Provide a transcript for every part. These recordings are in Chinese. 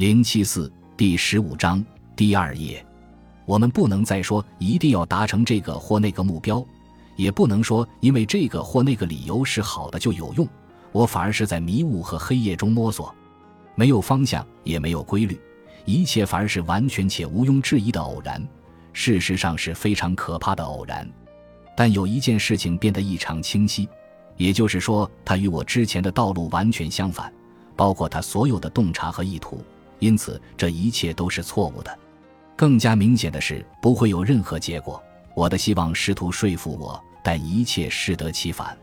零七四第十五章第二页，我们不能再说一定要达成这个或那个目标，也不能说因为这个或那个理由是好的就有用。我反而是在迷雾和黑夜中摸索，没有方向，也没有规律，一切反而是完全且毋庸置疑的偶然。事实上是非常可怕的偶然。但有一件事情变得异常清晰，也就是说，它与我之前的道路完全相反，包括他所有的洞察和意图。因此，这一切都是错误的。更加明显的是，不会有任何结果。我的希望试图说服我，但一切适得其反。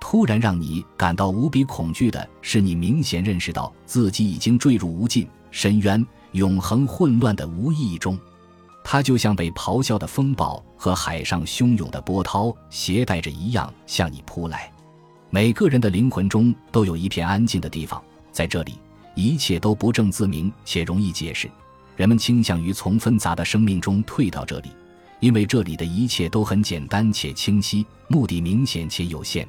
突然让你感到无比恐惧的是，你明显认识到自己已经坠入无尽深渊、永恒混乱的无意义中。它就像被咆哮的风暴和海上汹涌的波涛携带着一样向你扑来。每个人的灵魂中都有一片安静的地方，在这里。一切都不证自明且容易解释，人们倾向于从纷杂的生命中退到这里，因为这里的一切都很简单且清晰，目的明显且有限。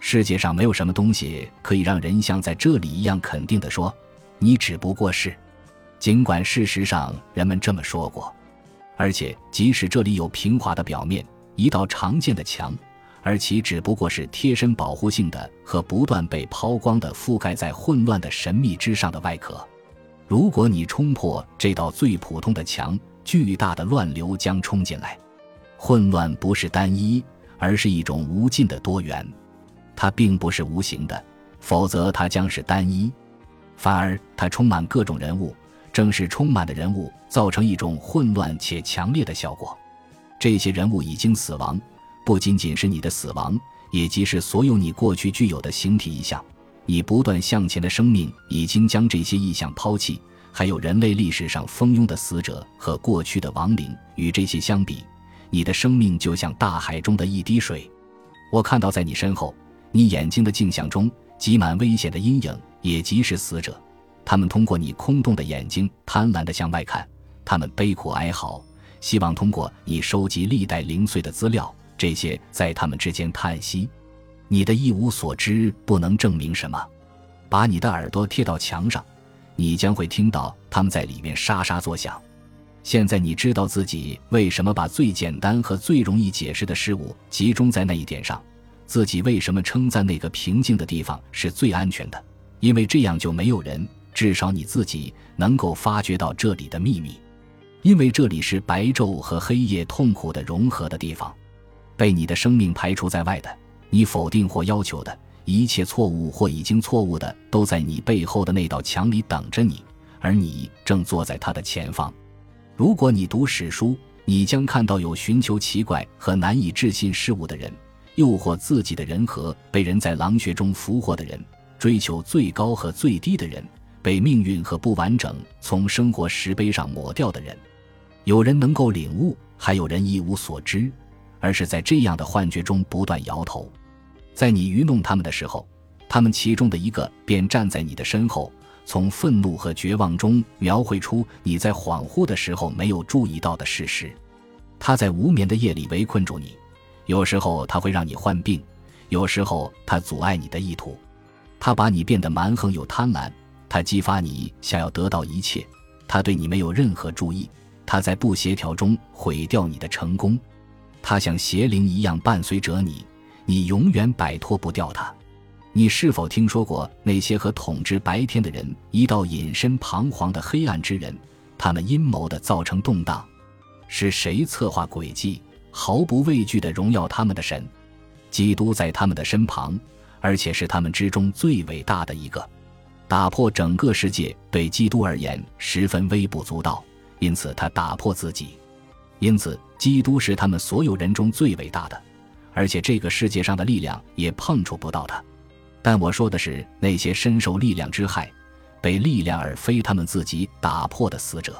世界上没有什么东西可以让人像在这里一样肯定地说：“你只不过是。”尽管事实上人们这么说过，而且即使这里有平滑的表面，一道常见的墙。而其只不过是贴身保护性的和不断被抛光的覆盖在混乱的神秘之上的外壳。如果你冲破这道最普通的墙，巨大的乱流将冲进来。混乱不是单一，而是一种无尽的多元。它并不是无形的，否则它将是单一。反而它充满各种人物，正是充满的人物造成一种混乱且强烈的效果。这些人物已经死亡。不仅仅是你的死亡，也即是所有你过去具有的形体意象。你不断向前的生命已经将这些意象抛弃。还有人类历史上蜂拥的死者和过去的亡灵。与这些相比，你的生命就像大海中的一滴水。我看到在你身后，你眼睛的镜像中挤满危险的阴影，也即是死者。他们通过你空洞的眼睛贪婪地向外看，他们悲苦哀嚎，希望通过你收集历代零碎的资料。这些在他们之间叹息，你的一无所知不能证明什么。把你的耳朵贴到墙上，你将会听到他们在里面沙沙作响。现在你知道自己为什么把最简单和最容易解释的事物集中在那一点上，自己为什么称赞那个平静的地方是最安全的，因为这样就没有人，至少你自己能够发觉到这里的秘密，因为这里是白昼和黑夜痛苦的融合的地方。被你的生命排除在外的，你否定或要求的一切错误或已经错误的，都在你背后的那道墙里等着你，而你正坐在它的前方。如果你读史书，你将看到有寻求奇怪和难以置信事物的人，诱惑自己的人和被人在狼穴中俘获的人，追求最高和最低的人，被命运和不完整从生活石碑上抹掉的人。有人能够领悟，还有人一无所知。而是在这样的幻觉中不断摇头，在你愚弄他们的时候，他们其中的一个便站在你的身后，从愤怒和绝望中描绘出你在恍惚的时候没有注意到的事实。他在无眠的夜里围困住你，有时候他会让你患病，有时候他阻碍你的意图，他把你变得蛮横又贪婪，他激发你想要得到一切，他对你没有任何注意，他在不协调中毁掉你的成功。他像邪灵一样伴随着你，你永远摆脱不掉他。你是否听说过那些和统治白天的人一道隐身彷徨的黑暗之人？他们阴谋的造成动荡，是谁策划诡计，毫不畏惧的荣耀他们的神？基督在他们的身旁，而且是他们之中最伟大的一个。打破整个世界对基督而言十分微不足道，因此他打破自己。因此，基督是他们所有人中最伟大的，而且这个世界上的力量也碰触不到他。但我说的是那些深受力量之害、被力量而非他们自己打破的死者。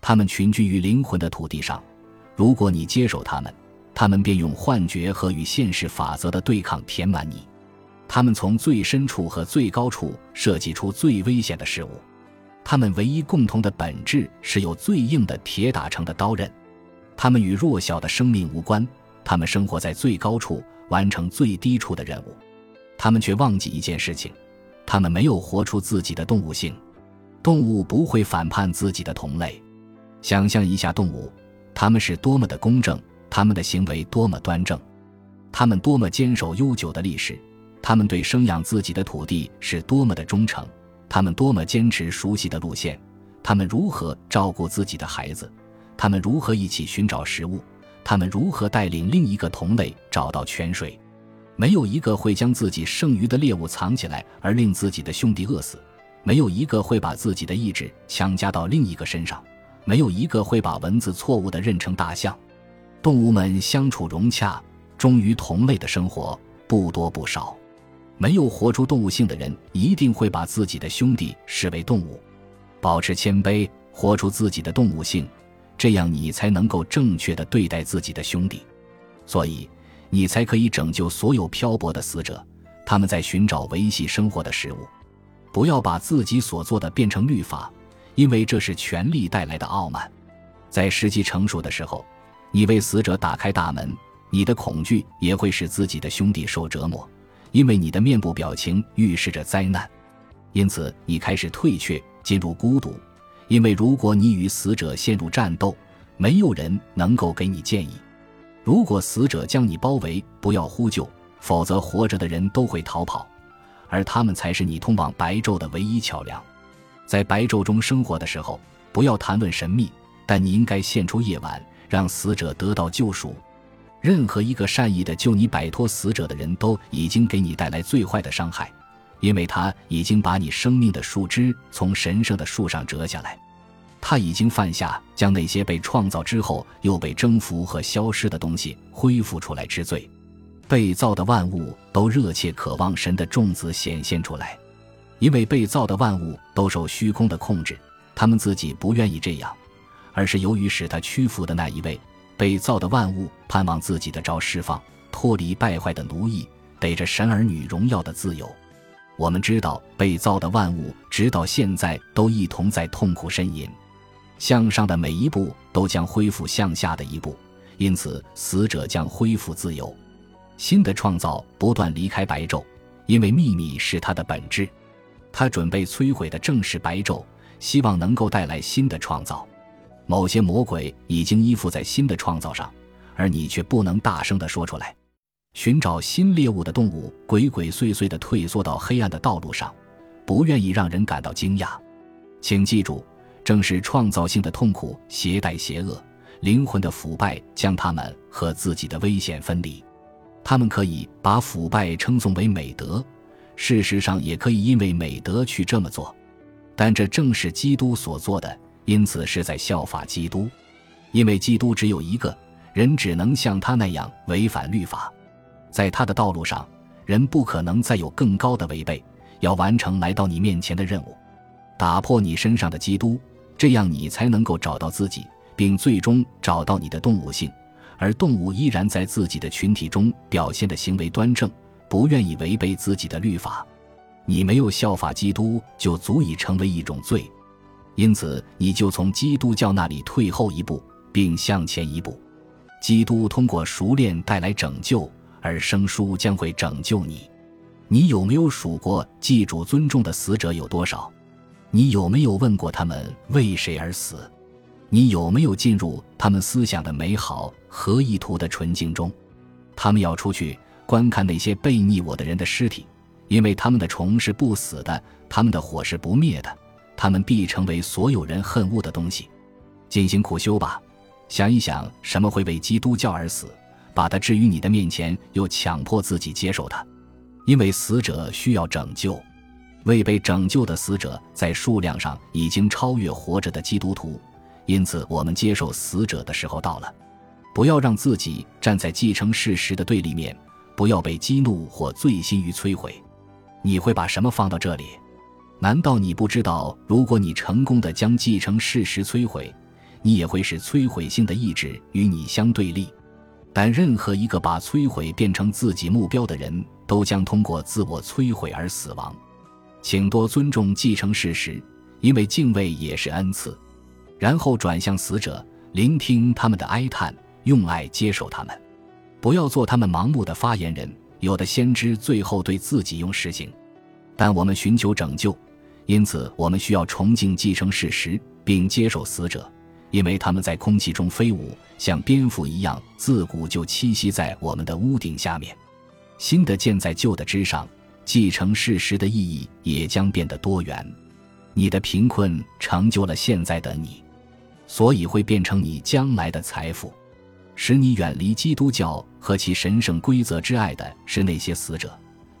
他们群居于灵魂的土地上，如果你接受他们，他们便用幻觉和与现实法则的对抗填满你。他们从最深处和最高处设计出最危险的事物。他们唯一共同的本质是有最硬的铁打成的刀刃。他们与弱小的生命无关，他们生活在最高处，完成最低处的任务。他们却忘记一件事情：他们没有活出自己的动物性。动物不会反叛自己的同类。想象一下动物，它们是多么的公正，它们的行为多么端正，它们多么坚守悠久的历史，它们对生养自己的土地是多么的忠诚，它们多么坚持熟悉的路线，它们如何照顾自己的孩子，他们如何一起寻找食物，他们如何带领另一个同类找到泉水。没有一个会将自己剩余的猎物藏起来而令自己的兄弟饿死，没有一个会把自己的意志强加到另一个身上，没有一个会把文字错误地认成大象。动物们相处融洽，忠于同类的生活不多不少。没有活出动物性的人，一定会把自己的兄弟视为动物。保持谦卑，活出自己的动物性，这样你才能够正确的对待自己的兄弟。所以。你才可以拯救所有漂泊的死者，他们在寻找维系生活的食物。不要把自己所做的变成律法，因为这是权力带来的傲慢。在时机成熟的时候，你为死者打开大门，你的恐惧也会使自己的兄弟受折磨，因为你的面部表情预示着灾难。因此，你开始退却，进入孤独，因为如果你与死者陷入战斗，没有人能够给你建议。如果死者将你包围，不要呼救，否则活着的人都会逃跑，而他们才是你通往白昼的唯一桥梁。在白昼中生活的时候，不要谈论神秘，但你应该献出夜晚，让死者得到救赎。任何一个善意的救你摆脱死者的人都已经给你带来最坏的伤害，因为他已经把你生命的树枝从神圣的树上折下来。他已经犯下将那些被创造之后又被征服和消失的东西恢复出来之罪。被造的万物都热切渴望神的种子显现出来，因为被造的万物都受虚空的控制，他们自己不愿意这样，而是由于使他屈服的那一位。被造的万物盼望自己的招释放，脱离败坏的奴役，得着神儿女荣耀的自由。我们知道，被造的万物直到现在都一同在痛苦呻吟。向上的每一步都将恢复向下的一步，因此死者将恢复自由。新的创造不断离开白昼，因为秘密是它的本质。他准备摧毁的正是白昼，希望能够带来新的创造。某些魔鬼已经依附在新的创造上，而你却不能大声地说出来。寻找新猎物的动物鬼鬼祟祟地退缩到黑暗的道路上，不愿意让人感到惊讶。请记住。正是创造性的痛苦携带邪恶灵魂的腐败，将他们和自己的危险分离。他们可以把腐败称颂为美德，事实上也可以因为美德去这么做。但这正是基督所做的，因此是在效法基督。因为基督只有一个人，只能像他那样违反律法，在他的道路上，人不可能再有更高的违背，要完成来到你面前的任务，打破你身上的基督。这样你才能够找到自己，并最终找到你的动物性，而动物依然在自己的群体中表现的行为端正，不愿意违背自己的律法。你没有效法基督，就足以成为一种罪，因此你就从基督教那里退后一步，并向前一步。基督通过熟练带来拯救，而生疏将会拯救你。你有没有数过祭主尊重的死者有多少？你有没有问过他们为谁而死？你有没有进入他们思想的美好和意图的纯净中？他们要出去观看那些背逆我的人的尸体，因为他们的虫是不死的，他们的火是不灭的，他们必成为所有人恨恶的东西。进行苦修吧，想一想什么会为基督教而死，把它置于你的面前，又强迫自己接受它，因为死者需要拯救。未被拯救的死者在数量上已经超越活着的基督徒，因此我们接受死者的时候到了。不要让自己站在继承事实的对立面，不要被激怒或醉心于摧毁。你会把什么放到这里？难道你不知道，如果你成功的将继承事实摧毁，你也会使摧毁性的意志与你相对立？但任何一个把摧毁变成自己目标的人，都将通过自我摧毁而死亡。请多尊重继承事实，因为敬畏也是恩赐。然后转向死者，聆听他们的哀叹，用爱接受他们，不要做他们盲目的发言人。有的先知最后对自己用实行，但我们寻求拯救，因此，我们需要崇敬继承事实，并接受死者，因为他们在空气中飞舞，像蝙蝠一样，自古就栖息在我们的屋顶下面。新的建在旧的之上，继承事实的意义也将变得多元。你的贫困成就了现在的你，所以会变成你将来的财富。使你远离基督教和其神圣规则之爱的是那些死者，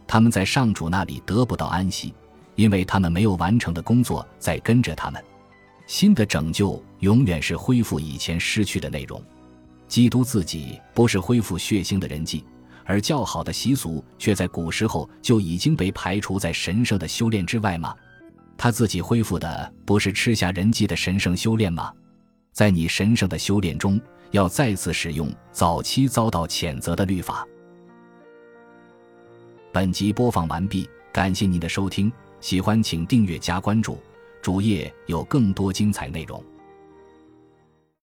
他们在上主那里得不到安息，因为他们没有完成的工作在跟着他们。新的拯救永远是恢复以前失去的内容。基督自己不是恢复血腥的人祭，而较好的习俗却在古时候就已经被排除在神圣的修炼之外吗？他自己恢复的不是吃下人祭的神圣修炼吗？在你神圣的修炼中。要再次使用早期遭到谴责的律法。本集播放完毕，感谢您的收听，喜欢请订阅加关注，主页有更多精彩内容。